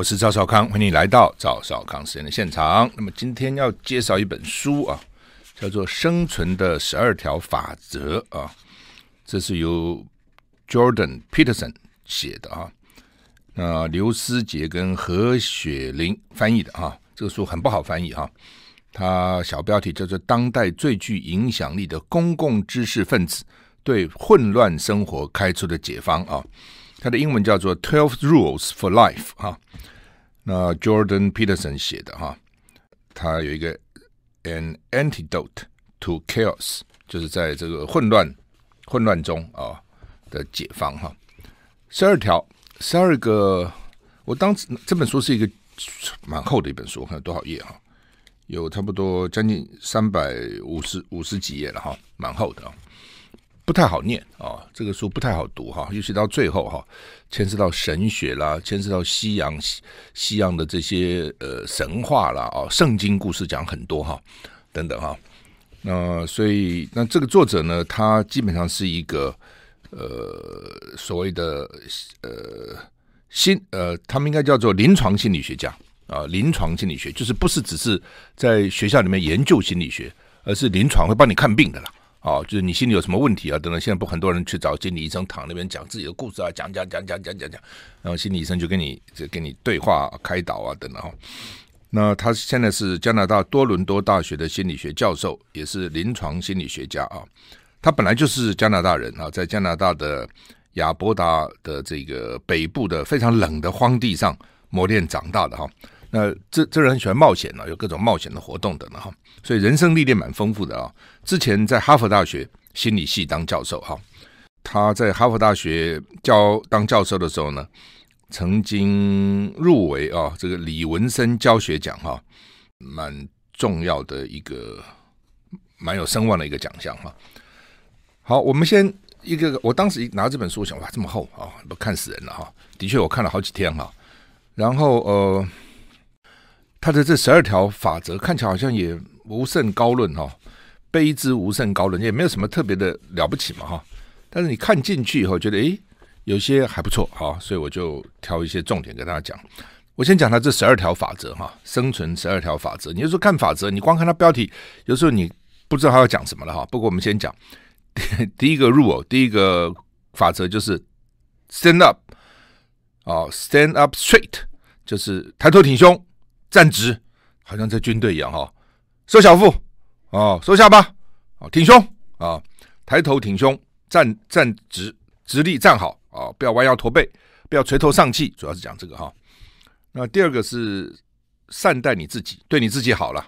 我是赵少康，欢迎你来到赵少康时间的现场。那么今天要介绍一本书啊，叫做《生存的十二条法则》啊，这是由 Jordan Peterson 写的啊，那刘思杰跟何雪玲翻译的啊，这个书很不好翻译哈、啊，它小标题叫做《当代最具影响力的公共知识分子对混乱生活开出的解方》啊。它的英文叫做《Twelve Rules for Life》哈，那 Jordan Peterson 写的哈，他有一个 An Antidote to Chaos，就是在这个混乱混乱中啊的解放哈。十二条，十二个，我当时这本书是一个蛮厚的一本书，我看多少页哈，有差不多将近三百五十五十几页了哈，蛮厚的啊。不太好念啊、这个书不太好读哈，尤其到最后哈，牵涉到神学啦，牵涉到西洋西西洋的这些呃神话啦啊，圣经故事讲很多哈，等等哈。那所以那这个作者呢，他基本上是一个呃所谓的呃心呃，他们应该叫做临床心理学家啊，临床心理学就是不是只是在学校里面研究心理学，而是临床会帮你看病的啦。哦，就是你心里有什么问题啊？等等，现在不很多人去找心理医生躺那边讲自己的故事啊，讲讲讲讲讲讲讲，然后心理医生就跟你就跟你对话开导啊等等哈。那他现在是加拿大多伦多大学的心理学教授，也是临床心理学家啊。他本来就是加拿大人啊，在加拿大的亚伯达的这个北部的非常冷的荒地上磨练长大的哈。那这这人很喜欢冒险呢，有各种冒险的活动等等哈，所以人生历练蛮丰富的啊。之前在哈佛大学心理系当教授哈，他在哈佛大学教当教授的时候呢，曾经入围啊这个李文森教学奖哈，蛮重要的一个蛮有声望的一个奖项哈。好，我们先一个，我当时拿这本书，我想哇这么厚啊，都看死人了哈。的确，我看了好几天哈，然后呃。他的这十二条法则看起来好像也无甚高论哈，卑之无甚高论，也没有什么特别的了不起嘛哈。但是你看进去以后，觉得诶，有些还不错哈，所以我就挑一些重点跟大家讲。我先讲他这十二条法则哈，生存十二条法则。你就说看法则，你光看它标题，有时候你不知道他要讲什么了哈。不过我们先讲 第一个 rule，第一个法则就是 stand up 啊，stand up straight，就是抬头挺胸。站直，好像在军队一样哈。收小腹，哦，收下巴，哦，挺胸啊，抬头挺胸，站站直，直立站好啊，不要弯腰驼背，不要垂头丧气，主要是讲这个哈。那第二个是善待你自己，对你自己好了，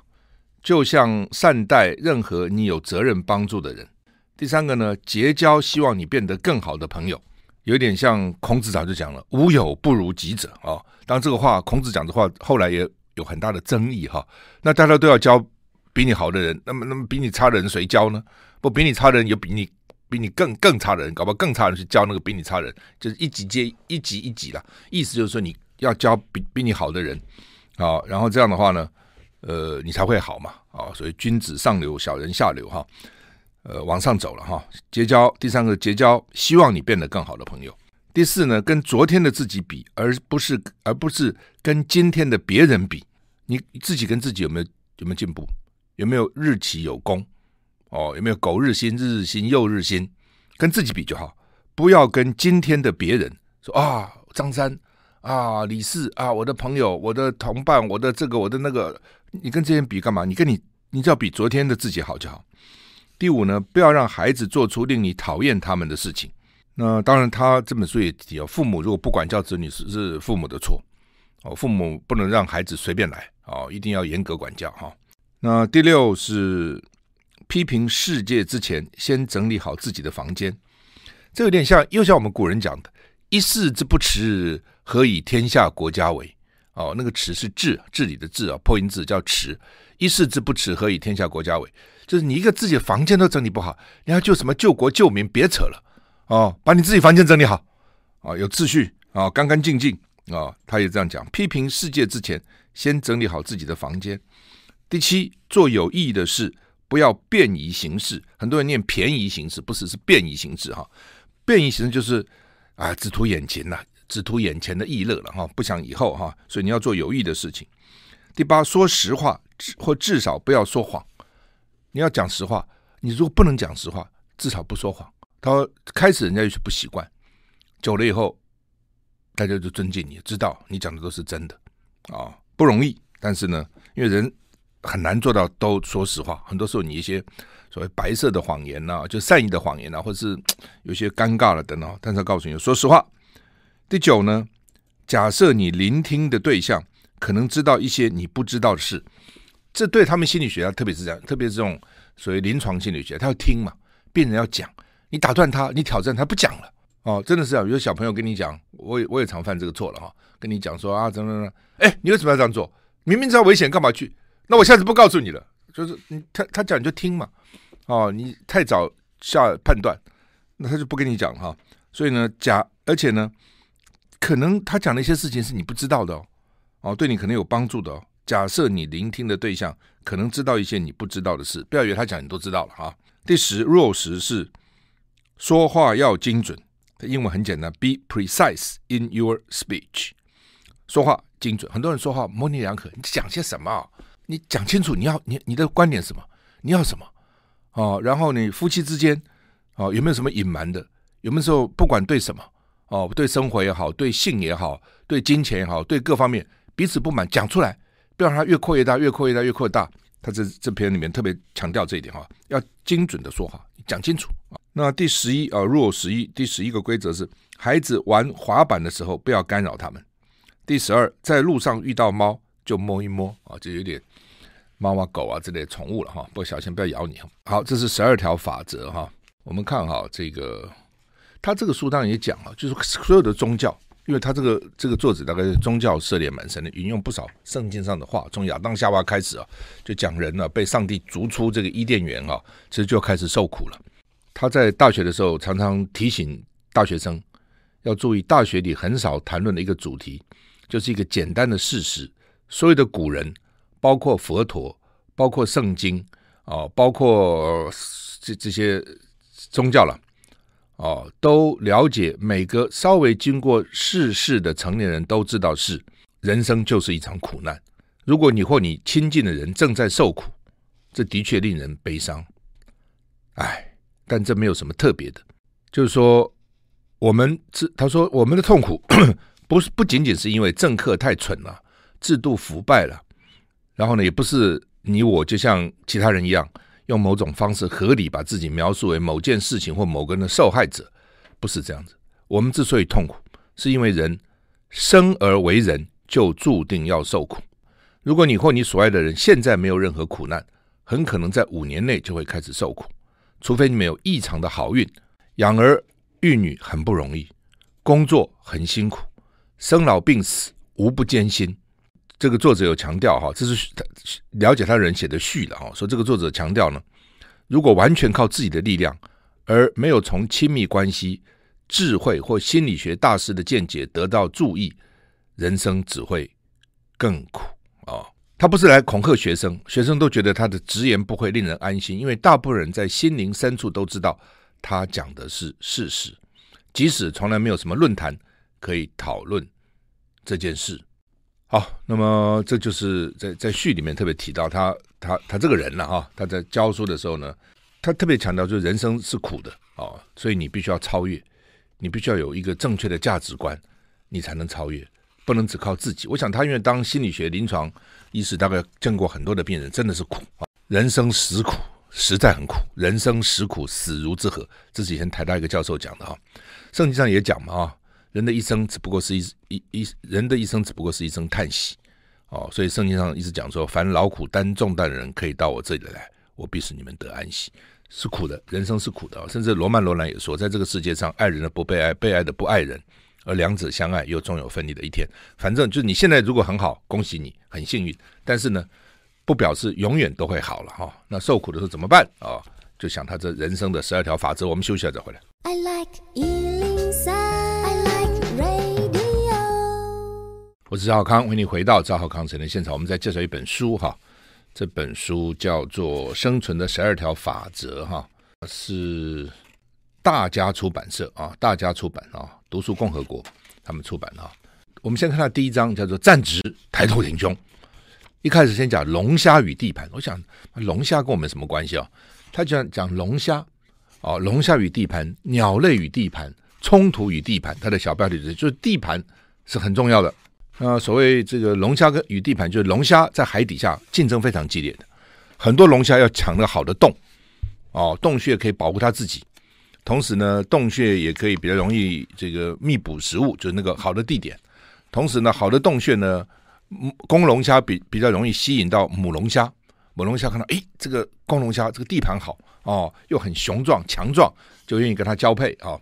就像善待任何你有责任帮助的人。第三个呢，结交希望你变得更好的朋友，有点像孔子早就讲了，无友不如己者啊。当然这个话，孔子讲的话，后来也。有很大的争议哈，那大家都要交比你好的人，那么那么比你差的人谁交呢？不比你差的人有比你比你更更差的人，搞不好更差的人去交那个比你差的人，就是一级接一级一级了。意思就是说你要交比比你好的人啊，然后这样的话呢，呃，你才会好嘛啊。所以君子上流，小人下流哈，呃，往上走了哈。结交第三个结交希望你变得更好的朋友。第四呢，跟昨天的自己比，而不是而不是跟今天的别人比，你自己跟自己有没有有没有进步？有没有日起有功？哦，有没有苟日新，日日新，又日新？跟自己比就好，不要跟今天的别人说啊，张三啊，李四啊，我的朋友，我的同伴，我的这个，我的那个，你跟这些人比干嘛？你跟你，你只要比昨天的自己好就好。第五呢，不要让孩子做出令你讨厌他们的事情。那当然，他这本书也提哦，父母如果不管教子女是是父母的错哦，父母不能让孩子随便来哦，一定要严格管教哈。那第六是批评世界之前，先整理好自己的房间。这有点像，又像我们古人讲的“一室之不耻，何以天下国家为？”哦，那个“耻”是治治理的“治”啊，破音字叫“耻”。一室之不耻，何以天下国家为？就是你一个自己的房间都整理不好，你要救什么救国救民？别扯了。哦，把你自己房间整理好，啊、有秩序啊，干干净净啊，他也这样讲。批评世界之前，先整理好自己的房间。第七，做有意义的事，不要便宜行事。很多人念便宜行事，不是是便宜行事哈。便宜行事就是啊，只图眼前呐，只图眼前的逸乐了哈，不想以后哈，所以你要做有益的事情。第八，说实话，或至少不要说谎。你要讲实话，你如果不能讲实话，至少不说谎。他说开始人家就是不习惯，久了以后，大家就尊敬你，知道你讲的都是真的啊，不容易。但是呢，因为人很难做到都说实话，很多时候你一些。所谓白色的谎言呐、啊，就善意的谎言呐、啊，或者是有些尴尬了等等。但是要告诉你，说实话。第九呢，假设你聆听的对象可能知道一些你不知道的事，这对他们心理学家，特别是这样，特别是这种所谓临床心理学，他要听嘛，病人要讲，你打断他，你挑战他不讲了哦，真的是这样。有小朋友跟你讲，我也我也常犯这个错了哈，跟你讲说啊，怎么怎么，哎，你为什么要这样做？明明知道危险，干嘛去？那我下次不告诉你了。就是你他他讲你就听嘛。哦，你太早下判断，那他就不跟你讲哈。所以呢，假而且呢，可能他讲的一些事情是你不知道的哦，哦，对你可能有帮助的哦。假设你聆听的对象可能知道一些你不知道的事，不要以为他讲你都知道了哈。第十，rule 十是说话要精准，英文很简单，be precise in your speech。说话精准，很多人说话模棱两可，你讲些什么？你讲清楚，你要你你的观点什么？你要什么？哦，然后你夫妻之间，哦，有没有什么隐瞒的？有没有时候不管对什么，哦，对生活也好，对性也好，对金钱也好，对各方面彼此不满，讲出来，不要让它越扩越大，越扩越大，越扩大。他这这篇里面特别强调这一点哈，要精准的说话，讲清楚。那第十一啊，rule 十一，第十一个规则是，孩子玩滑板的时候不要干扰他们。第十二，在路上遇到猫就摸一摸啊，就有点。猫啊、狗啊之类宠物了哈，不小心不要咬你。好，这是十二条法则哈。我们看哈这个，他这个书当然也讲了，就是所有的宗教，因为他这个这个作者大概是宗教涉猎蛮深的，引用不少圣经上的话，从亚当夏娃开始啊，就讲人呢被上帝逐出这个伊甸园啊，其实就开始受苦了。他在大学的时候常常提醒大学生要注意，大学里很少谈论的一个主题，就是一个简单的事实：所有的古人。包括佛陀，包括圣经，哦，包括这这些宗教了，哦，都了解每个稍微经过世事的成年人都知道是人生就是一场苦难。如果你或你亲近的人正在受苦，这的确令人悲伤。哎，但这没有什么特别的，就是说，我们是他说我们的痛苦 不是不仅仅是因为政客太蠢了，制度腐败了。然后呢，也不是你我就像其他人一样，用某种方式合理把自己描述为某件事情或某个人的受害者，不是这样子。我们之所以痛苦，是因为人生而为人就注定要受苦。如果你或你所爱的人现在没有任何苦难，很可能在五年内就会开始受苦，除非你们有异常的好运。养儿育女很不容易，工作很辛苦，生老病死无不艰辛。这个作者有强调哈，这是了解他人写的序了哈。说这个作者强调呢，如果完全靠自己的力量，而没有从亲密关系、智慧或心理学大师的见解得到注意，人生只会更苦啊。他不是来恐吓学生，学生都觉得他的直言不讳令人安心，因为大部分人在心灵深处都知道他讲的是事实，即使从来没有什么论坛可以讨论这件事。好，那么这就是在在序里面特别提到他他他这个人了哈，他在教书的时候呢，他特别强调就人生是苦的哦，所以你必须要超越，你必须要有一个正确的价值观，你才能超越，不能只靠自己。我想他因为当心理学临床医师，大概见过很多的病人，真的是苦啊，人生实苦，实在很苦，人生实苦，死如之何，这是以前台大一个教授讲的哈，圣经上也讲嘛啊。人的一生只不过是一一一人的一生只不过是一声叹息，哦，所以圣经上一直讲说，凡劳苦担重担的人可以到我这里来，我必使你们得安息。是苦的，人生是苦的，甚至罗曼罗兰也说，在这个世界上，爱人的不被爱，被爱的不爱人，而两者相爱，又终有分离的一天。反正就是你现在如果很好，恭喜你，很幸运。但是呢，不表示永远都会好了哈、哦。那受苦的时候怎么办啊、哦？就想他这人生的十二条法则。我们休息一下再回来。I like 我是赵浩康，欢迎你回到赵浩康成的现场。我们在介绍一本书哈，这本书叫做《生存的十二条法则》哈，是大家出版社啊，大家出版啊，读书共和国他们出版的哈。我们先看到第一章，叫做站直，抬头挺胸。一开始先讲龙虾与地盘，我想龙虾跟我们什么关系啊？他讲讲龙虾哦，龙虾与地盘，鸟类与地盘，冲突与地盘。他的小标题是就是地盘是很重要的。那所谓这个龙虾跟与地盘，就是龙虾在海底下竞争非常激烈的，很多龙虾要抢那个好的洞哦，洞穴可以保护它自己，同时呢，洞穴也可以比较容易这个密捕食物，就是那个好的地点。同时呢，好的洞穴呢。公龙虾比比较容易吸引到母龙虾，母龙虾看到哎，这个公龙虾这个地盘好哦，又很雄壮强壮，就愿意跟它交配啊、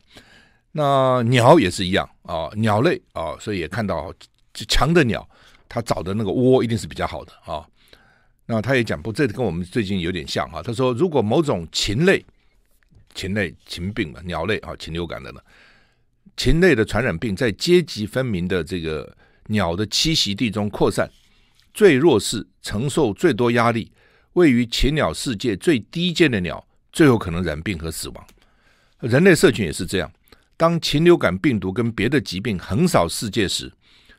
那鸟也是一样啊、鸟类啊、所以也看到强的鸟，它找的那个窝一定是比较好的啊、那他也讲不，这跟我们最近有点像哈。他说，如果某种禽类、禽类禽病嘛，鸟类啊，禽流感的呢，禽类的传染病在阶级分明的这个。鸟的栖息地中扩散，最弱势、承受最多压力、位于禽鸟世界最低阶的鸟，最有可能染病和死亡。人类社群也是这样，当禽流感病毒跟别的疾病横扫世界时，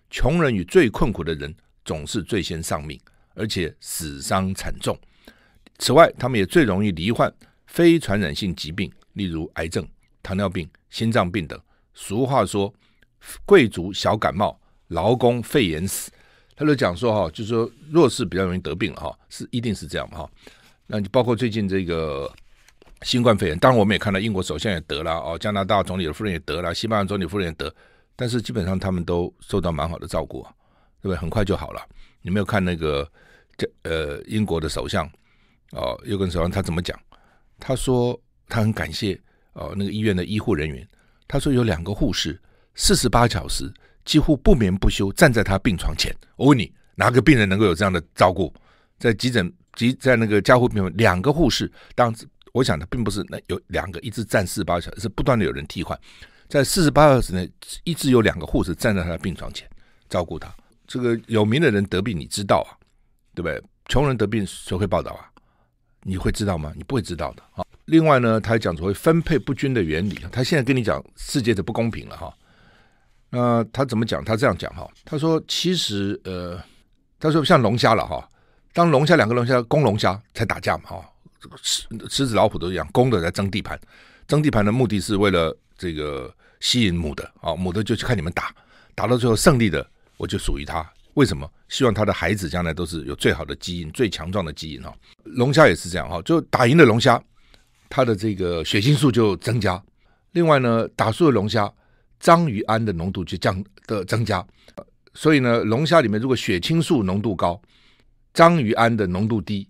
穷人与最困苦的人总是最先丧命，而且死伤惨重。此外，他们也最容易罹患非传染性疾病，例如癌症、糖尿病、心脏病等。俗话说：“贵族小感冒。”劳工肺炎死，他就讲说哈，就是说弱势比较容易得病了哈，是一定是这样哈。那你包括最近这个新冠肺炎，当然我们也看到英国首相也得了哦，加拿大总理的夫人也得了，西班牙总理夫人也得，但是基本上他们都受到蛮好的照顾啊，对不对？很快就好了。你没有看那个这呃英国的首相哦，又跟首相他怎么讲？他说他很感谢哦那个医院的医护人员，他说有两个护士四十八小时。几乎不眠不休站在他病床前。我问你，哪个病人能够有这样的照顾？在急诊急在那个加护病房，两个护士，当时我想他并不是那有两个一直站四十八小时，是不断的有人替换，在四十八小时内一直有两个护士站在他的病床前照顾他。这个有名的人得病，你知道啊，对不对？穷人得病谁会报道啊？你会知道吗？你不会知道的。啊，另外呢，他还讲所谓分配不均的原理。他现在跟你讲世界的不公平了哈。那他怎么讲？他这样讲哈，他说其实呃，他说像龙虾了哈，当龙虾两个龙虾公龙虾才打架嘛哈，狮狮子老虎都一样，公的在争地盘，争地盘的目的是为了这个吸引母的啊，母的就去看你们打，打到最后胜利的我就属于他，为什么？希望他的孩子将来都是有最好的基因、最强壮的基因哈。龙虾也是这样哈，就打赢了龙虾，它的这个血清素就增加，另外呢，打输了龙虾。章鱼胺的浓度就降的增加，所以呢，龙虾里面如果血清素浓度高，章鱼胺的浓度低，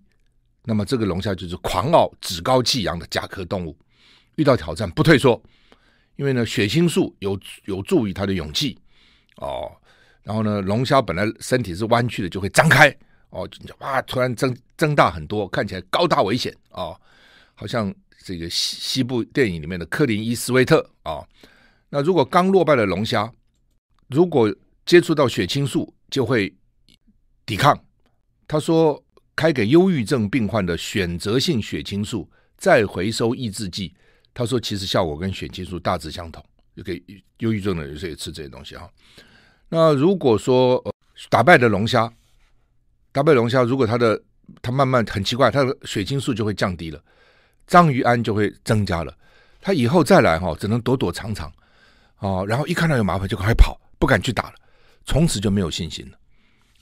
那么这个龙虾就是狂傲、趾高气扬的甲壳动物，遇到挑战不退缩，因为呢，血清素有有助于它的勇气哦。然后呢，龙虾本来身体是弯曲的，就会张开哦，哇，突然增增大很多，看起来高大危险哦，好像这个西西部电影里面的克林伊斯威特啊。那如果刚落败的龙虾，如果接触到血清素，就会抵抗。他说，开给忧郁症病患的选择性血清素再回收抑制剂，他说其实效果跟血清素大致相同，就给忧郁症的人也吃这些东西哈。那如果说打败的龙虾，打败龙虾，如果它的它慢慢很奇怪，它的血清素就会降低了，章鱼胺就会增加了，它以后再来哈，只能躲躲藏藏。哦，然后一看到有麻烦就赶快跑，不敢去打了，从此就没有信心了。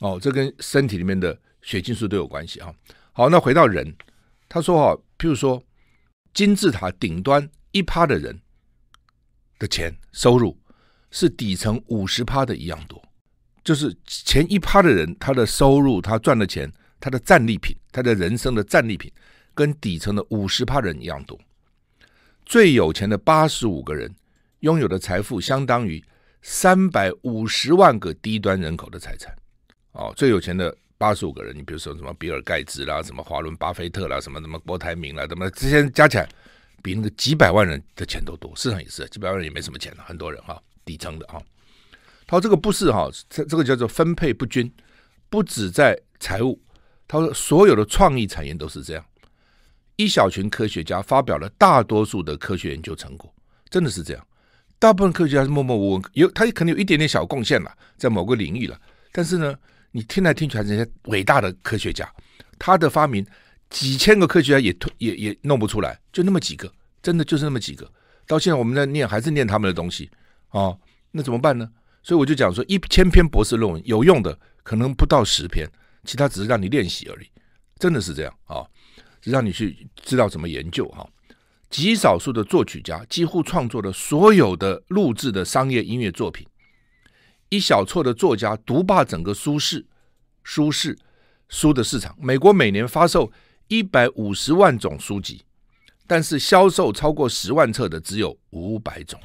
哦，这跟身体里面的血清素都有关系啊。好，那回到人，他说哈，譬如说金字塔顶端一趴的人的钱收入是底层五十趴的一样多，就是前一趴的人他的收入他赚的钱，他的战利品，他的人生的战利品跟底层的五十趴人一样多。最有钱的八十五个人。拥有的财富相当于三百五十万个低端人口的财产，哦，最有钱的八十五个人，你比如说什么比尔盖茨啦，什么华伦巴菲特啦，什么什么郭台铭啦，什么这些加起来比那个几百万人的钱都多。市场也是，几百万人也没什么钱了，很多人哈，底层的哈。他说这个不是哈，这这个叫做分配不均，不止在财务，他说所有的创意产业都是这样。一小群科学家发表了大多数的科学研究成果，真的是这样。大部分科学家是默默无闻，有他可能有一点点小贡献了，在某个领域了。但是呢，你听来听去还是那些伟大的科学家，他的发明几千个科学家也也也弄不出来，就那么几个，真的就是那么几个。到现在我们在念还是念他们的东西哦，那怎么办呢？所以我就讲说，一千篇博士论文有用的可能不到十篇，其他只是让你练习而已，真的是这样啊、哦，让你去知道怎么研究哈。极少数的作曲家几乎创作了所有的录制的商业音乐作品，一小撮的作家独霸整个书市，书市书的市场。美国每年发售一百五十万种书籍，但是销售超过十万册的只有五百种。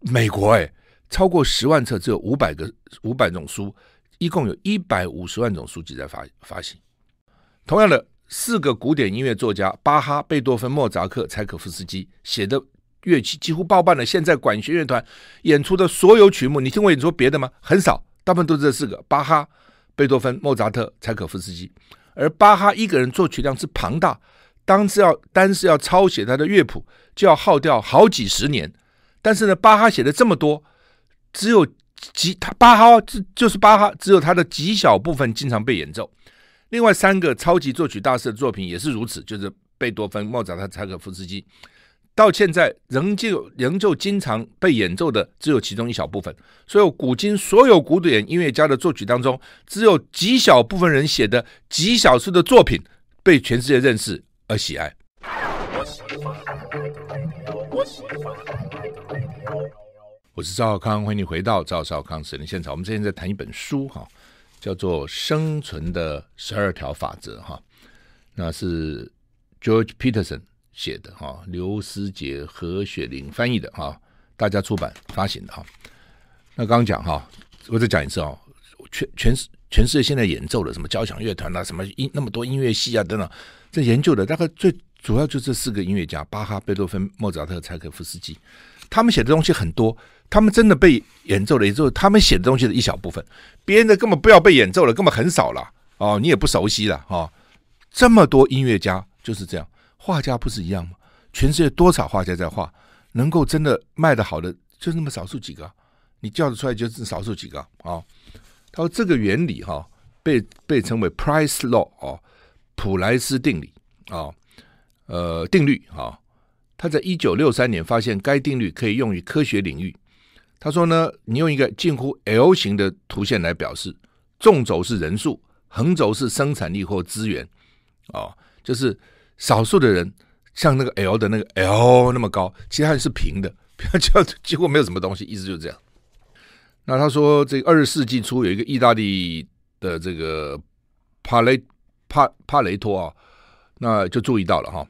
美国哎。超过十万册，只有五百个五百种书，一共有一百五十万种书籍在发发行。同样的，四个古典音乐作家巴哈、贝多芬、莫扎克、柴可夫斯基写的乐器，几乎包办了现在管弦乐团演出的所有曲目。你听过演出别的吗？很少，大部分都是这四个：巴哈、贝多芬、莫扎特、柴可夫斯基。而巴哈一个人作曲量之庞大，当是要单是要抄写他的乐谱，就要耗掉好几十年。但是呢，巴哈写的这么多。只有极他巴哈就就是巴哈，只有他的极小部分经常被演奏。另外三个超级作曲大师的作品也是如此，就是贝多芬、莫扎特、柴可夫斯基，到现在仍旧仍旧经常被演奏的只有其中一小部分。所以古今所有古典音乐家的作曲当中，只有极小部分人写的极小数的作品被全世界认识而喜爱。我我是赵少康，欢迎你回到赵少康时间现场。我们之前在谈一本书哈，叫做《生存的十二条法则》哈，那是 George Peterson 写的哈，刘思杰、何雪玲翻译的哈，大家出版发行的哈。那刚刚讲哈，我再讲一次哦，全全世全世界现在演奏的什么交响乐团啊，什么音那么多音乐系啊等等，这研究的大概最主要就这四个音乐家：巴哈、贝多芬、莫扎特、柴可夫斯基。他们写的东西很多。他们真的被演奏了，也就是他们写的东西的一小部分，别人的根本不要被演奏了，根本很少了哦，你也不熟悉了哦。这么多音乐家就是这样，画家不是一样吗？全世界多少画家在画，能够真的卖得好的就那么少数几个，你叫得出来就是少数几个啊、哦。他说这个原理哈、被被称为 Price Law 哦，普莱斯定理啊、哦，呃定律啊、哦。他在一九六三年发现该定律可以用于科学领域。他说呢，你用一个近乎 L 型的图线来表示，纵轴是人数，横轴是生产力或资源，哦，就是少数的人像那个 L 的那个 L 那么高，其他人是平的，就几乎没有什么东西，意思就这样。那他说，这个二十世纪初有一个意大利的这个帕雷帕帕雷托啊，那就注意到了哈。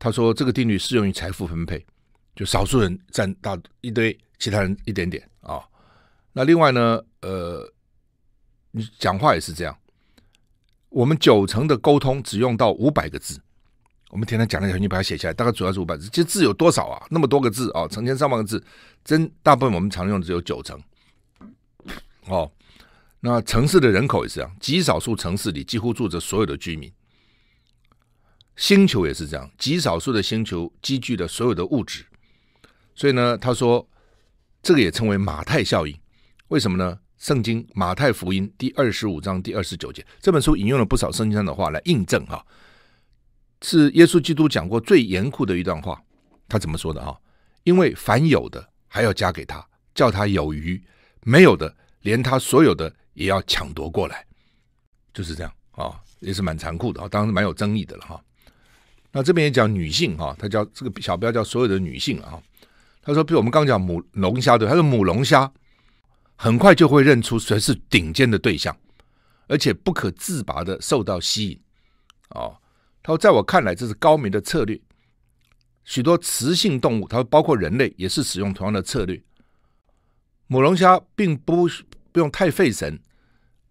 他说这个定律适用于财富分配，就少数人占大一堆。其他人一点点啊、那另外呢，呃，你讲话也是这样。我们九成的沟通只用到五百个字，我们天天讲来讲，你把它写下来，大概主要是五百字。其实字有多少啊？那么多个字啊、哦，成千上万个字，真大部分我们常用的只有九成。哦，那城市的人口也是这样，极少数城市里几乎住着所有的居民。星球也是这样，极少数的星球积聚了所有的物质。所以呢，他说。这个也称为马太效应，为什么呢？圣经马太福音第二十五章第二十九节，这本书引用了不少圣经上的话来印证哈，是耶稣基督讲过最严酷的一段话。他怎么说的哈？因为凡有的还要加给他，叫他有余；没有的，连他所有的也要抢夺过来，就是这样啊，也是蛮残酷的啊，当然蛮有争议的了哈。那这边也讲女性哈，他叫这个小标叫所有的女性啊。他说：“比如我们刚讲母龙虾对，他说母龙虾很快就会认出谁是顶尖的对象，而且不可自拔的受到吸引。哦，他说，在我看来，这是高明的策略。许多雌性动物，他说包括人类，也是使用同样的策略。母龙虾并不不用太费神，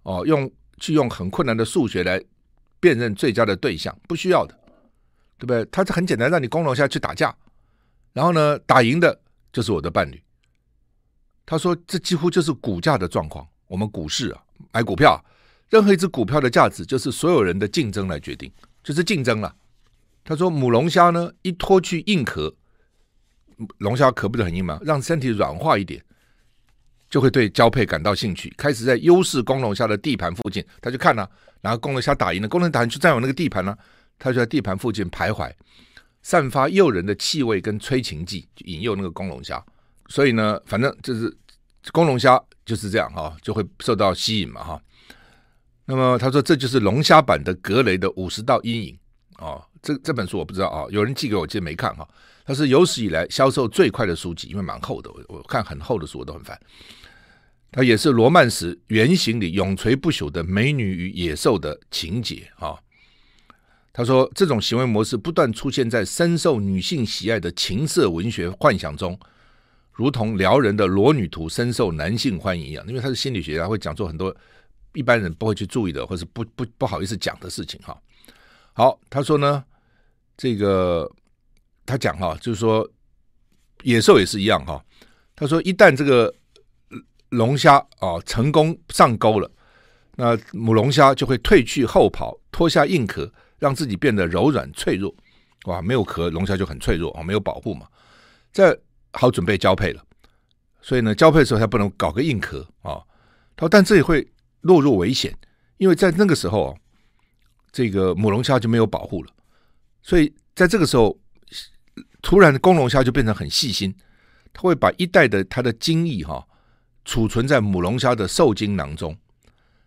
哦，用去用很困难的数学来辨认最佳的对象，不需要的，对不对？他是很简单，让你公龙虾去打架。”然后呢，打赢的就是我的伴侣。他说：“这几乎就是股价的状况。我们股市啊，买股票，任何一只股票的价值，就是所有人的竞争来决定，就是竞争了。”他说：“母龙虾呢，一脱去硬壳，龙虾壳不是很硬吗？让身体软化一点，就会对交配感到兴趣，开始在优势公龙虾的地盘附近，他就看了、然后公龙虾打赢了，公龙打赢就占有那个地盘了、他就在地盘附近徘徊，散发诱人的气味跟催情剂，引诱那个公龙虾。所以呢，反正就是公龙虾就是这样哈，就会受到吸引嘛哈。那么他说这就是龙虾版的格雷的五十道阴影哦。这这本书我不知道啊，有人寄给我，其实没看哈。它是有史以来销售最快的书籍，因为蛮厚的，我我看很厚的书我都很烦。它也是罗曼史原型里永垂不朽的美女与野兽的情节啊。他说这种行为模式不断出现在深受女性喜爱的情色文学幻想中，如同撩人的裸女图深受男性欢迎一样。因为他是心理学家，会讲出很多一般人不会去注意的，或是不不不好意思讲的事情哈。好，他说呢。这个他讲哈，就是说野兽也是一样哈。他说，一旦这个龙虾啊成功上钩了，那母龙虾就会褪去后袍，脱下硬壳，让自己变得柔软脆弱。哇，没有壳，龙虾就很脆弱啊，没有保护嘛。再好准备交配了，所以呢，交配的时候它不能搞个硬壳啊。他，但这也会落入危险，因为在那个时候啊，这个母龙虾就没有保护了。所以在这个时候，突然公龙虾就变成很细心，它会把一袋的它的精液哈储存在母龙虾的受精囊中，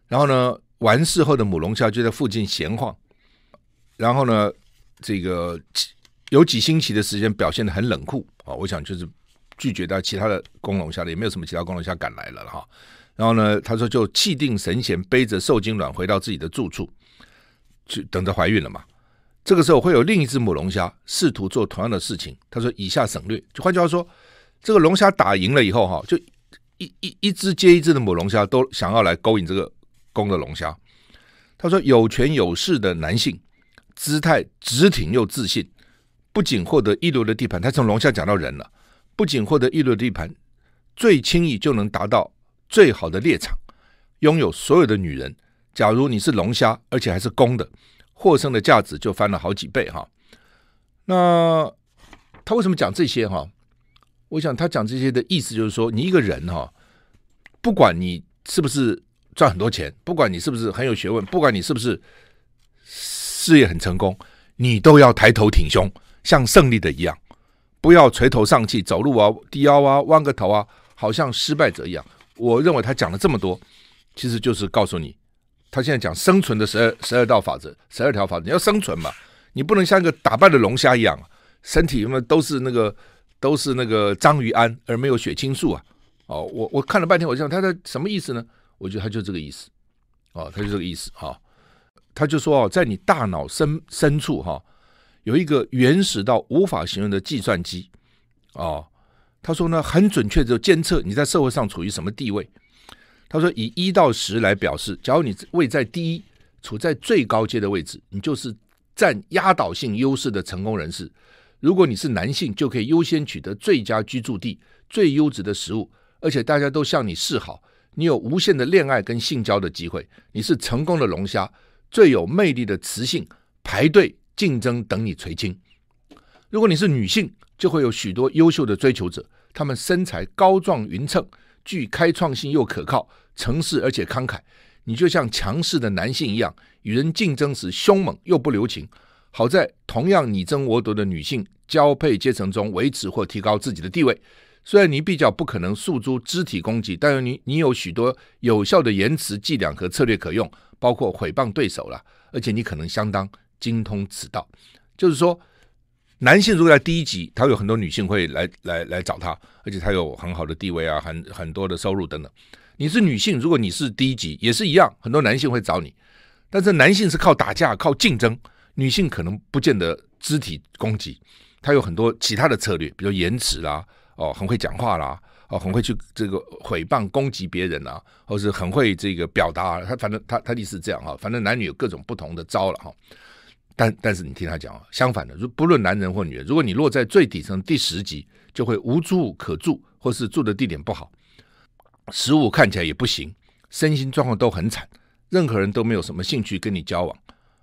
然后呢，完事后的母龙虾就在附近闲晃，然后呢，这个有几星期的时间表现得很冷酷啊，我想就是拒绝到其他的公龙虾了，也没有什么其他公龙虾敢来了哈。然后呢，他说就气定神闲，背着受精卵回到自己的住处，就等着怀孕了嘛。这个时候会有另一只母龙虾试图做同样的事情。他说：“以下省略。”就换句话说，这个龙虾打赢了以后，哈，就一一一只接一只的母龙虾都想要来勾引这个公的龙虾。他说：“有权有势的男性，姿态直挺又自信，不仅获得一流的地盘，他从龙虾讲到人了，不仅获得一流的地盘，最轻易就能达到最好的猎场，拥有所有的女人。假如你是龙虾，而且还是公的。”获胜的价值就翻了好几倍哈。那他为什么讲这些哈？我想他讲这些的意思就是说，你一个人哈，不管你是不是赚很多钱，不管你是不是很有学问，不管你是不是事业很成功，你都要抬头挺胸，像胜利的一样，不要垂头丧气，走路啊低腰啊弯个头啊，好像失败者一样。我认为他讲了这么多，其实就是告诉你。他现在讲生存的十二十二道法则，十二条法则，你要生存嘛，你不能像一个打败的龙虾一样，身体什么都是那个都是那个章鱼胺，而没有血清素啊。哦，我我看了半天，我想他在什么意思呢？我觉得他就这个意思，哦，他就这个意思哈、他就说哦，在你大脑深深处哈、有一个原始到无法形容的计算机，哦，他说呢，很准确的就监测你在社会上处于什么地位。他说：“以一到十来表示，假如你位在第一，处在最高阶的位置，你就是占压倒性优势的成功人士。如果你是男性，就可以优先取得最佳居住地、最优质的食物，而且大家都向你示好，你有无限的恋爱跟性交的机会。你是成功的龙虾，最有魅力的雌性排队竞争等你垂青。如果你是女性，就会有许多优秀的追求者，他们身材高壮匀称。”具开创性又可靠，诚实而且慷慨，你就像强势的男性一样，与人竞争时凶猛又不留情。好在同样你争我夺的女性交配阶层中维持或提高自己的地位。虽然你比较不可能诉诸肢体攻击，但是你你有许多有效的言辞伎俩和策略可用，包括诽谤对手了，而且你可能相当精通此道。就是说。男性如果在第一级，他有很多女性会来来来找他，而且他有很好的地位啊，很很多的收入等等。你是女性，如果你是第一级，也是一样，很多男性会找你。但是男性是靠打架、靠竞争，女性可能不见得肢体攻击，他有很多其他的策略，比如言辞啦，哦，很会讲话啦，哦，很会去这个诽谤攻击别人啊，或是很会这个表达。他反正他他的意思是这样哈，反正男女有各种不同的招了哈。但但是你听他讲啊，相反的，如不论男人或女人，如果你落在最底层第十级，就会无处可住，或是住的地点不好，食物看起来也不行，身心状况都很惨，任何人都没有什么兴趣跟你交往，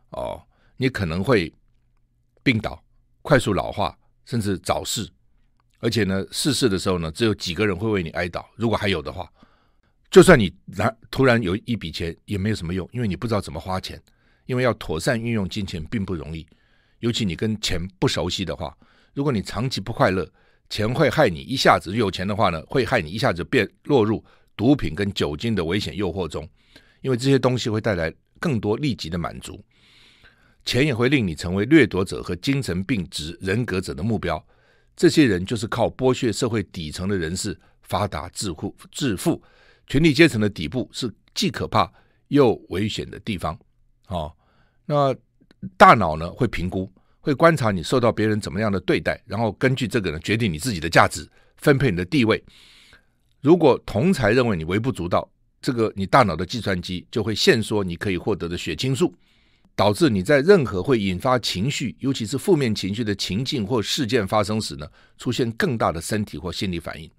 哦，你可能会病倒、快速老化，甚至早逝，而且呢，逝世的时候呢，只有几个人会为你哀悼，如果还有的话，就算你拿突然有一笔钱，也没有什么用，因为你不知道怎么花钱，因为要妥善运用金钱并不容易，尤其你跟钱不熟悉的话，如果你长期不快乐，钱会害你一下子有钱的话呢，会害你一下子变落入毒品跟酒精的危险诱惑中，因为这些东西会带来更多立即的满足，钱也会令你成为掠夺者和精神病质人格者的目标。这些人就是靠剥削社会底层的人士发达致富致富，权力阶层的底部是既可怕又危险的地方。哦，那大脑呢会评估，会观察你受到别人怎么样的对待，然后根据这个呢决定你自己的价值，分配你的地位。如果同才认为你微不足道，这个你大脑的计算机就会限缩你可以获得的血清素。导致你在任何会引发情绪，尤其是负面情绪的情境或事件发生时呢，出现更大的身体或心理反应。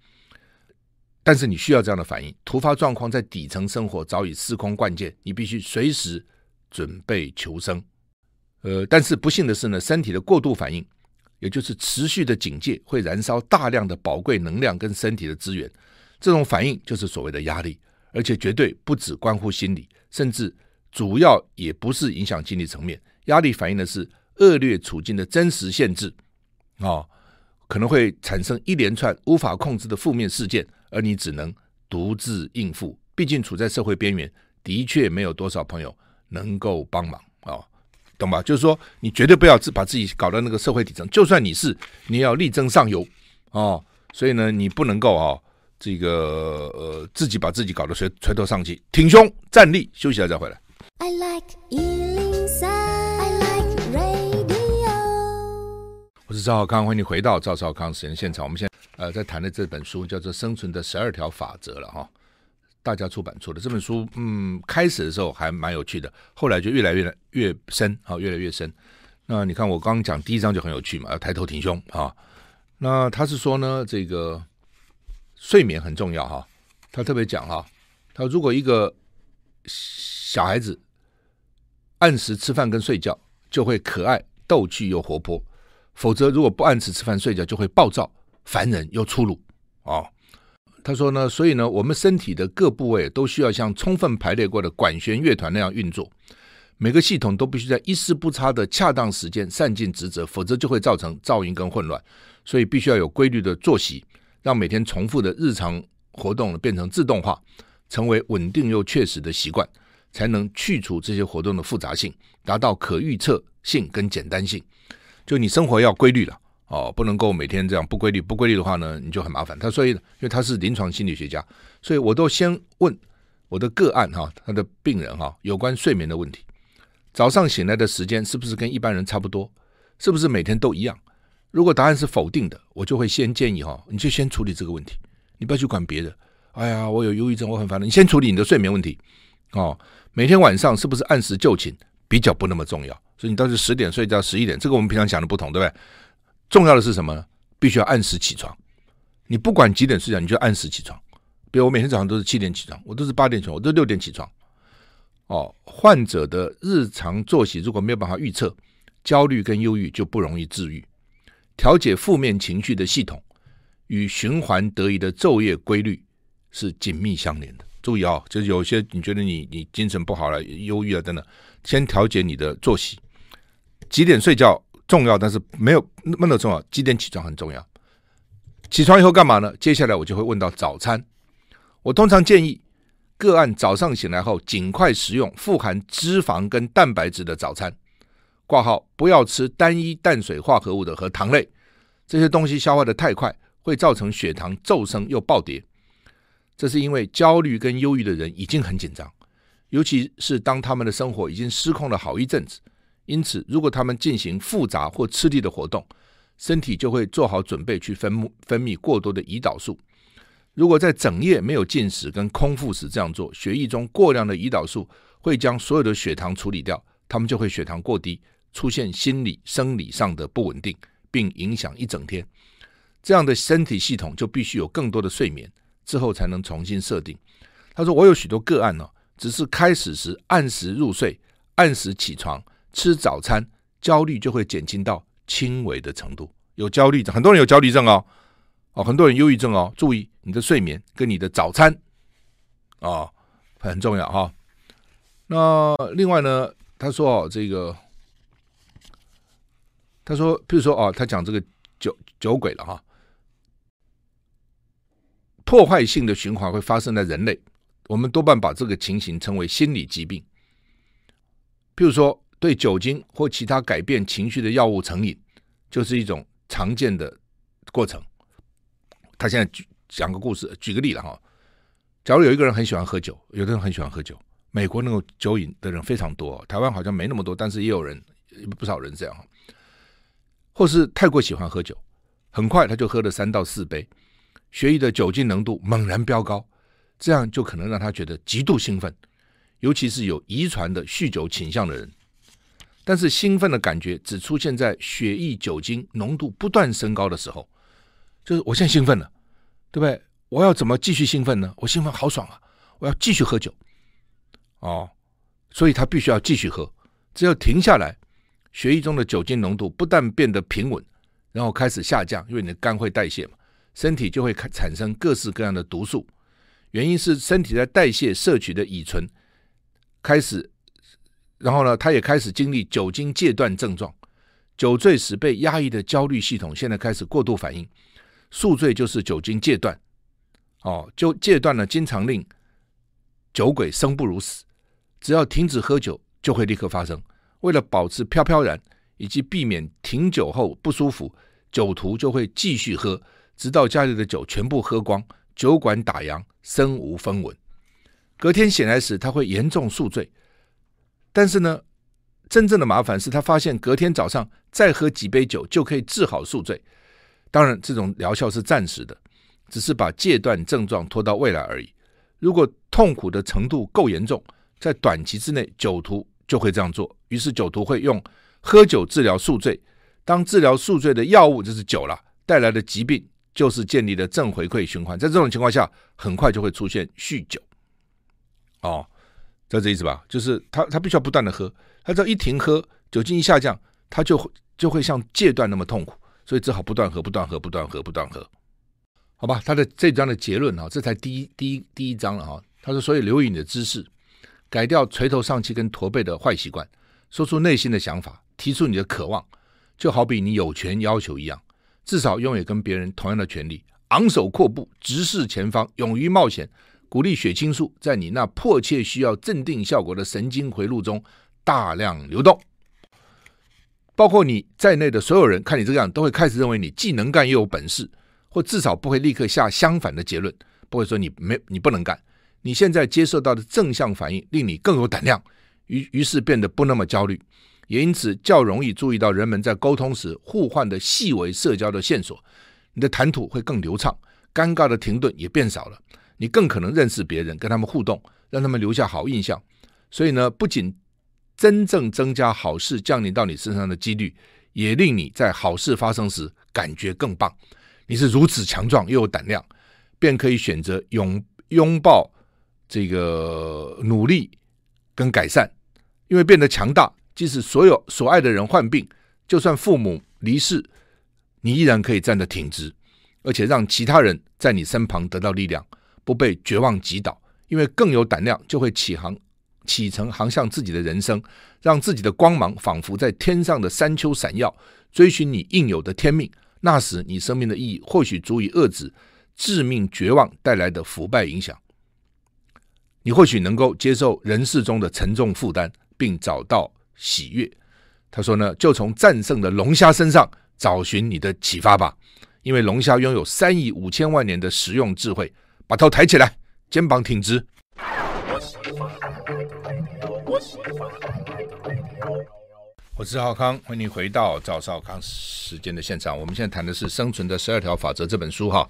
但是你需要这样的反应，突发状况在底层生活早已司空惯见，你必须随时准备求生。呃，但是不幸的是呢，身体的过度反应，也就是持续的警戒，会燃烧大量的宝贵能量跟身体的资源。这种反应就是所谓的压力，而且绝对不只关乎心理，甚至。主要也不是影响经济层面，压力反映的是恶劣处境的真实限制，啊、可能会产生一连串无法控制的负面事件，而你只能独自应付。毕竟处在社会边缘，的确没有多少朋友能够帮忙啊、懂吧？就是说，你绝对不要自把自己搞到那个社会底层，就算你是，你要力争上游哦。所以呢，你不能够啊、这个呃，自己把自己搞得垂垂头丧气，挺胸站立，休息了再回来。I like 103, I like radio。我是赵少康，欢迎你回到赵少康时间现场。我们现在呃在谈的这本书叫做《生存的十二条法则》了哈，大家出版出的这本书，嗯，开始的时候还蛮有趣的，后来就越来越越深啊，越来越深。那你看我刚刚讲第一章就很有趣嘛，要抬头挺胸啊。那他是说呢，这个睡眠很重要哈，他特别讲哈，他如果一个小孩子。按时吃饭跟睡觉，就会可爱、逗趣又活泼；否则，如果不按时吃饭睡觉，就会暴躁、烦人又粗鲁。哦，他说呢，所以呢，我们身体的各部位都需要像充分排列过的管弦乐团那样运作，每个系统都必须在一丝不差的恰当时间善尽职责，否则就会造成噪音跟混乱。所以，必须要有规律的作息，让每天重复的日常活动变成自动化，成为稳定又确实的习惯。才能去除这些活动的复杂性，达到可预测性跟简单性。就你生活要规律了哦，不能够每天这样不规律。不规律的话呢，你就很麻烦。他所以，因为他是临床心理学家，所以我都先问我的个案哈，他的病人哈，有关睡眠的问题。早上醒来的时间是不是跟一般人差不多？是不是每天都一样？如果答案是否定的，我就会先建议哈，你就先处理这个问题，你不要去管别的。哎呀，我有忧郁症，我很烦的。你先处理你的睡眠问题哦。每天晚上是不是按时就寝比较不那么重要，所以你到底十点睡觉，十一点，这个我们平常讲的不同，对不对？重要的是什么呢？必须要按时起床。你不管几点睡觉，你就按时起床。比如我每天早上都是七点起床，我都是八点起床，我都六点起床。哦，患者的日常作息如果没有办法预测，焦虑跟忧郁就不容易治愈。调节负面情绪的系统与循环得宜的昼夜规律是紧密相连的。注意啊、哦，就是有些你觉得你你精神不好了、忧郁了等等，先调节你的作息。几点睡觉重要，但是没有那么重要。几点起床很重要。起床以后干嘛呢？接下来我就会问到早餐。我通常建议个案早上醒来后尽快食用富含脂肪跟蛋白质的早餐。挂号不要吃单一碳水化合物的和糖类，这些东西消化的太快，会造成血糖骤升又暴跌。这是因为焦虑跟忧郁的人已经很紧张，尤其是当他们的生活已经失控了好一阵子。因此，如果他们进行复杂或吃力的活动，身体就会做好准备去分分泌过多的胰岛素。如果在整夜没有进食跟空腹时这样做，血液中过量的胰岛素会将所有的血糖处理掉，他们就会血糖过低，出现心理生理上的不稳定，并影响一整天。这样的身体系统就必须有更多的睡眠。之后才能重新设定。他说：“我有许多个案、哦，只是开始时按时入睡、按时起床、吃早餐，焦虑就会减轻到轻微的程度。有焦虑症，很多人有焦虑症哦，哦，很多人忧郁症哦，注意你的睡眠跟你的早餐哦，很重要哈、那另外呢，他说哦，这个他说，比如说哦，他讲这个酒酒鬼了哈、破坏性的循环会发生在人类，我们多半把这个情形称为心理疾病。譬如说，对酒精或其他改变情绪的药物成瘾，就是一种常见的过程。他现在举讲个故事，举个例了哈。假如有一个人很喜欢喝酒，有的人很喜欢喝酒，美国那种酒瘾的人非常多，台湾好像没那么多，但是也有人不少人这样。或是太过喜欢喝酒，很快他就喝了三到四杯，血液的酒精浓度猛然飙高，这样就可能让他觉得极度兴奋，尤其是有遗传的酗酒倾向的人。但是兴奋的感觉只出现在血液酒精浓度不断升高的时候。就是我现在兴奋了，对不对？我要怎么继续兴奋呢？我兴奋好爽啊！我要继续喝酒，哦，所以他必须要继续喝。只要停下来，血液中的酒精浓度不但变得平稳，然后开始下降，因为你的肝会代谢嘛，身体就会产生各式各样的毒素。原因是身体在代谢摄取的乙醇开始，然后呢，他也开始经历酒精戒断症状。酒醉时被压抑的焦虑系统现在开始过度反应。宿醉就是酒精戒断，哦，就戒断了，经常令酒鬼生不如死。只要停止喝酒，就会立刻发生。为了保持飘飘然，以及避免停酒后不舒服，酒徒就会继续喝，直到家里的酒全部喝光，酒馆打烊，身无分文。隔天醒来时，他会严重宿醉。但是呢，真正的麻烦是他发现隔天早上再喝几杯酒就可以治好宿醉。当然，这种疗效是暂时的，只是把戒断症状拖到未来而已。如果痛苦的程度够严重，在短期之内，酒徒就会这样做。于是，酒徒会用喝酒治疗宿醉。当治疗宿醉的药物就是酒了，带来的疾病就是建立了正回馈循环。在这种情况下，很快就会出现酗酒。哦，知道这意思吧？就是他他必须要不断的喝，他只要一停喝，酒精一下降，他就会就会像戒断那么痛苦。所以只好不断喝，不断喝，不断喝，不断喝，好吧？他的这章的结论啊，这才第一第一第一章了哈。他说：“所以留意你的姿势，改掉垂头丧气跟驼背的坏习惯，说出内心的想法，提出你的渴望，就好比你有权要求一样，至少拥有跟别人同样的权利。昂首阔步，直视前方，勇于冒险，鼓励血清素在你那迫切需要镇定效果的神经回路中大量流动。”包括你在内的所有人，看你这个样，都会开始认为你既能干又有本事，或至少不会立刻下相反的结论，不会说你没你不能干。你现在接受到的正向反应，令你更有胆量，于于是变得不那么焦虑，也因此较容易注意到人们在沟通时互换的细微社交的线索。你的谈吐会更流畅，尴尬的停顿也变少了，你更可能认识别人，跟他们互动，让他们留下好印象。所以呢，不仅真正增加好事降临到你身上的几率，也令你在好事发生时感觉更棒。你是如此强壮又有胆量，便可以选择拥拥抱这个努力跟改善，因为变得强大，即使所有所爱的人患病，就算父母离世，你依然可以站得挺直，而且让其他人在你身旁得到力量，不被绝望击倒。因为更有胆量，就会起航。启程航向自己的人生，让自己的光芒仿佛在天上的山丘闪耀，追寻你应有的天命。那时，你生命的意义或许足以遏制致命绝望带来的腐败影响。你或许能够接受人世中的沉重负担，并找到喜悦。他说呢，就从战胜的龙虾身上找寻你的启发吧，因为龙虾拥有三亿五千万年的实用智慧。把头抬起来，肩膀挺直。我是浩康，欢迎回到赵少康时间的现场。我们现在谈的是《生存的十二条法则》这本书哈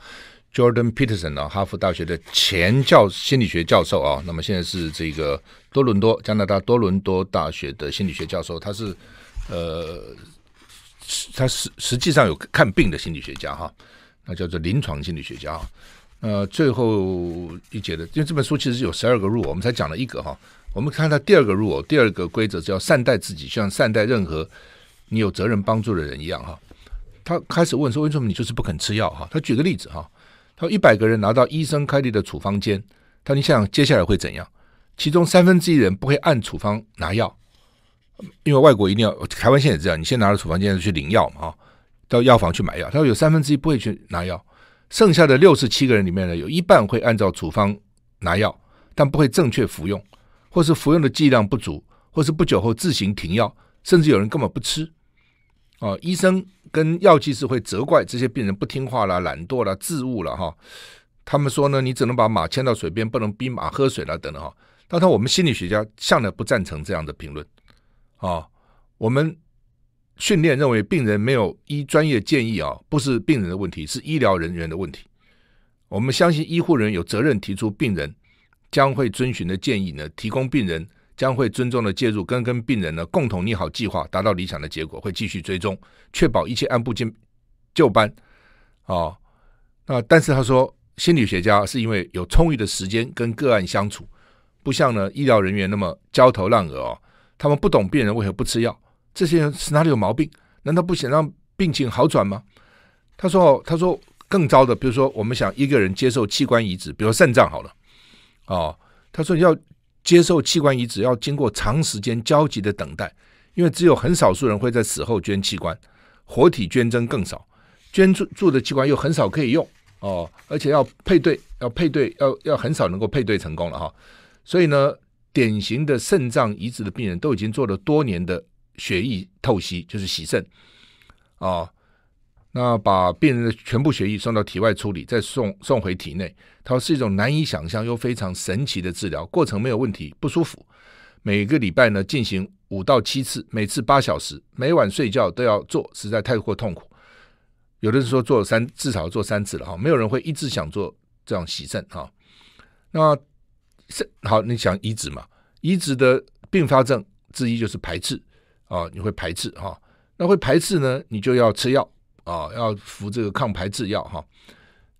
，Jordan Peterson 啊，哈佛大学的前教心理学教授啊，那么现在是这个多伦多加拿大多伦多大学的心理学教授，他是呃，他实实际上有看病的心理学家哈，那叫做临床心理学家哈。呃，最后一节的，因为这本书其实有十二个 rule，我们才讲了一个哈。我们看到第二个 rule，第二个规则是要善待自己，像善待任何你有责任帮助的人一样哈。他开始问说：“为什么你就是不肯吃药？”哈，他举个例子哈，他说一百个人拿到医生开立的处方间，他说你想想接下来会怎样？其中三分之一人不会按处方拿药，因为外国一定要，台湾现在也这样，你先拿了处方间去领药嘛，哈，到药房去买药。他说有三分之一不会去拿药，剩下的六十七个人里面呢，有一半会按照处方拿药，但不会正确服用，或是服用的剂量不足，或是不久后自行停药，甚至有人根本不吃。哦，医生跟药剂师会责怪这些病人不听话啦、懒惰啦、自误了哈。他们说呢，你只能把马牵到水边，不能逼马喝水了等等哈。但是我们心理学家向来不赞成这样的评论。啊，我们训练认为病人没有依专业建议啊，不是病人的问题，是医疗人员的问题。我们相信医护人员有责任提出病人将会遵循的建议呢，提供病人。将会尊重的介入，跟跟病人呢共同拟好计划，达到理想的结果。会继续追踪，确保一切按部就班。哦，那但是他说，心理学家是因为有充裕的时间跟个案相处，不像呢医疗人员那么焦头烂额哦。他们不懂病人为何不吃药，这些人是哪里有毛病？难道不想让病情好转吗？他说，他说更糟的，比如说我们想一个人接受器官移植，比如肾脏好了，哦，他说要。接受器官移植要经过长时间焦急的等待，因为只有很少数人会在死后捐器官，活体捐赠更少，捐助助的器官又很少可以用哦，而且要配对，要配对，要要很少能够配对成功了哈。所以呢，典型的肾脏移植的病人都已经做了多年的血液透析，就是洗肾啊。那把病人的全部血液送到体外处理，再送送回体内，它是一种难以想象又非常神奇的治疗过程，没有问题，不舒服。每个礼拜呢进行五到七次，每次八小时，每晚睡觉都要做，实在太过痛苦。有的人说做三至少做三次了哈，没有人会一直想做这样洗肾哈。那肾好，你想移植嘛？移植的并发症之一就是排斥啊，你会排斥哈。那会排斥呢，你就要吃药。啊、要服这个抗排斥药哈。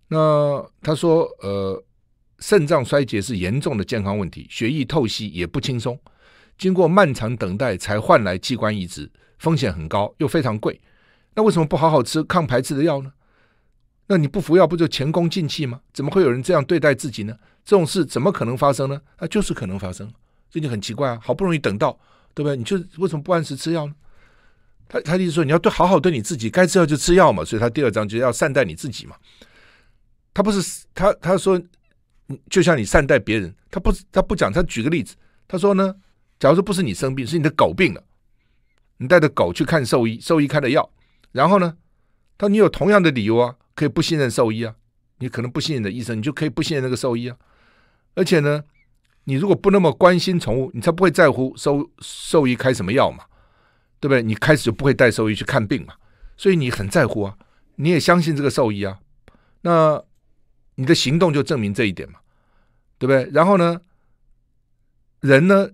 那他说，呃，肾脏衰竭是严重的健康问题，血液透析也不轻松，经过漫长等待才换来器官移植，风险很高，又非常贵。那为什么不好好吃抗排斥的药呢？那你不服药不就前功尽弃吗？怎么会有人这样对待自己呢？这种事怎么可能发生呢？那就是可能发生，这就很奇怪啊！好不容易等到，对不对？你就为什么不按时吃药呢？他他的意思说，你要对好好对你自己，该吃药就吃药嘛。所以他第二章就是要善待你自己嘛。他不是他他说，就像你善待别人，他不他不讲。他举个例子，他说呢，假如说不是你生病，是你的狗病了，你带着狗去看兽医，兽医开的药，然后呢，他说你有同样的理由啊，可以不信任兽医啊。你可能不信任的医生，你就可以不信任那个兽医啊。而且呢，你如果不那么关心宠物，你才不会在乎兽兽医开什么药嘛。对不对？你开始就不会带兽医去看病嘛，所以你很在乎啊，你也相信这个兽医啊，那你的行动就证明这一点嘛，对不对？然后呢，人呢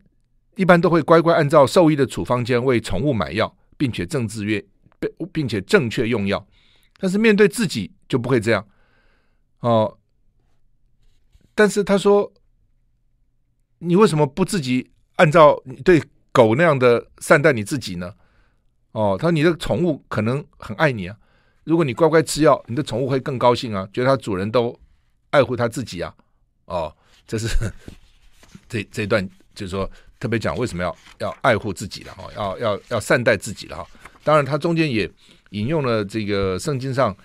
一般都会乖乖按照兽医的处方间为宠物买药，并且正自愿，并并且正确用药，但是面对自己就不会这样哦。但是他说，你为什么不自己按照对？狗那样的善待你自己呢？哦，他说你的宠物可能很爱你啊。如果你乖乖吃药，你的宠物会更高兴啊，觉得它主人都爱护它自己啊。哦，这是 这这段就是说特别讲为什么要要爱护自己了哈，要要要善待自己了哈。当然，他中间也引用了这个圣经上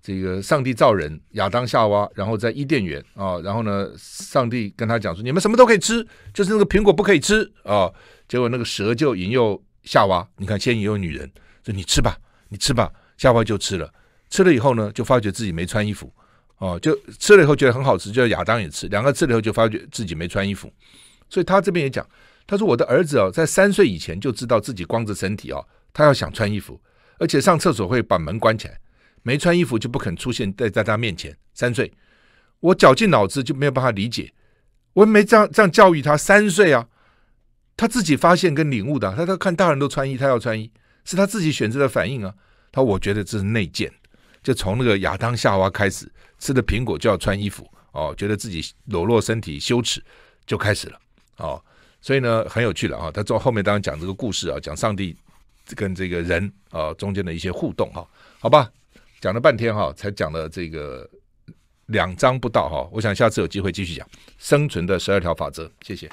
这个上帝造人亚当夏娃，然后在伊甸园啊，然后呢，上帝跟他讲说，你们什么都可以吃，就是那个苹果不可以吃啊。结果那个蛇就引诱夏娃，你看先引诱女人，说你吃吧，你吃吧。夏娃就吃了，吃了以后呢，就发觉自己没穿衣服，哦，就吃了以后觉得很好吃，就亚当也吃，两个吃了以后就发觉自己没穿衣服。所以他这边也讲，他说我的儿子哦，在三岁以前就知道自己光着身体哦，他要想穿衣服，而且上厕所会把门关起来，没穿衣服就不肯出现在在他面前。三岁，我绞尽脑汁就没有办法理解，我也没这样这样教育他，三岁啊。他自己发现跟领悟的、他他看大人都穿衣，他要穿衣，是他自己选择的反应啊。他我觉得这是内建，就从那个亚当夏娃开始吃的苹果就要穿衣服哦，觉得自己裸露身体羞耻就开始了哦。所以呢，很有趣了啊。他从后面当然讲这个故事啊，讲上帝跟这个人啊中间的一些互动哈，好吧，讲了半天哈，才讲了这个两章不到哈，我想下次有机会继续讲生存的十二条法则，谢谢。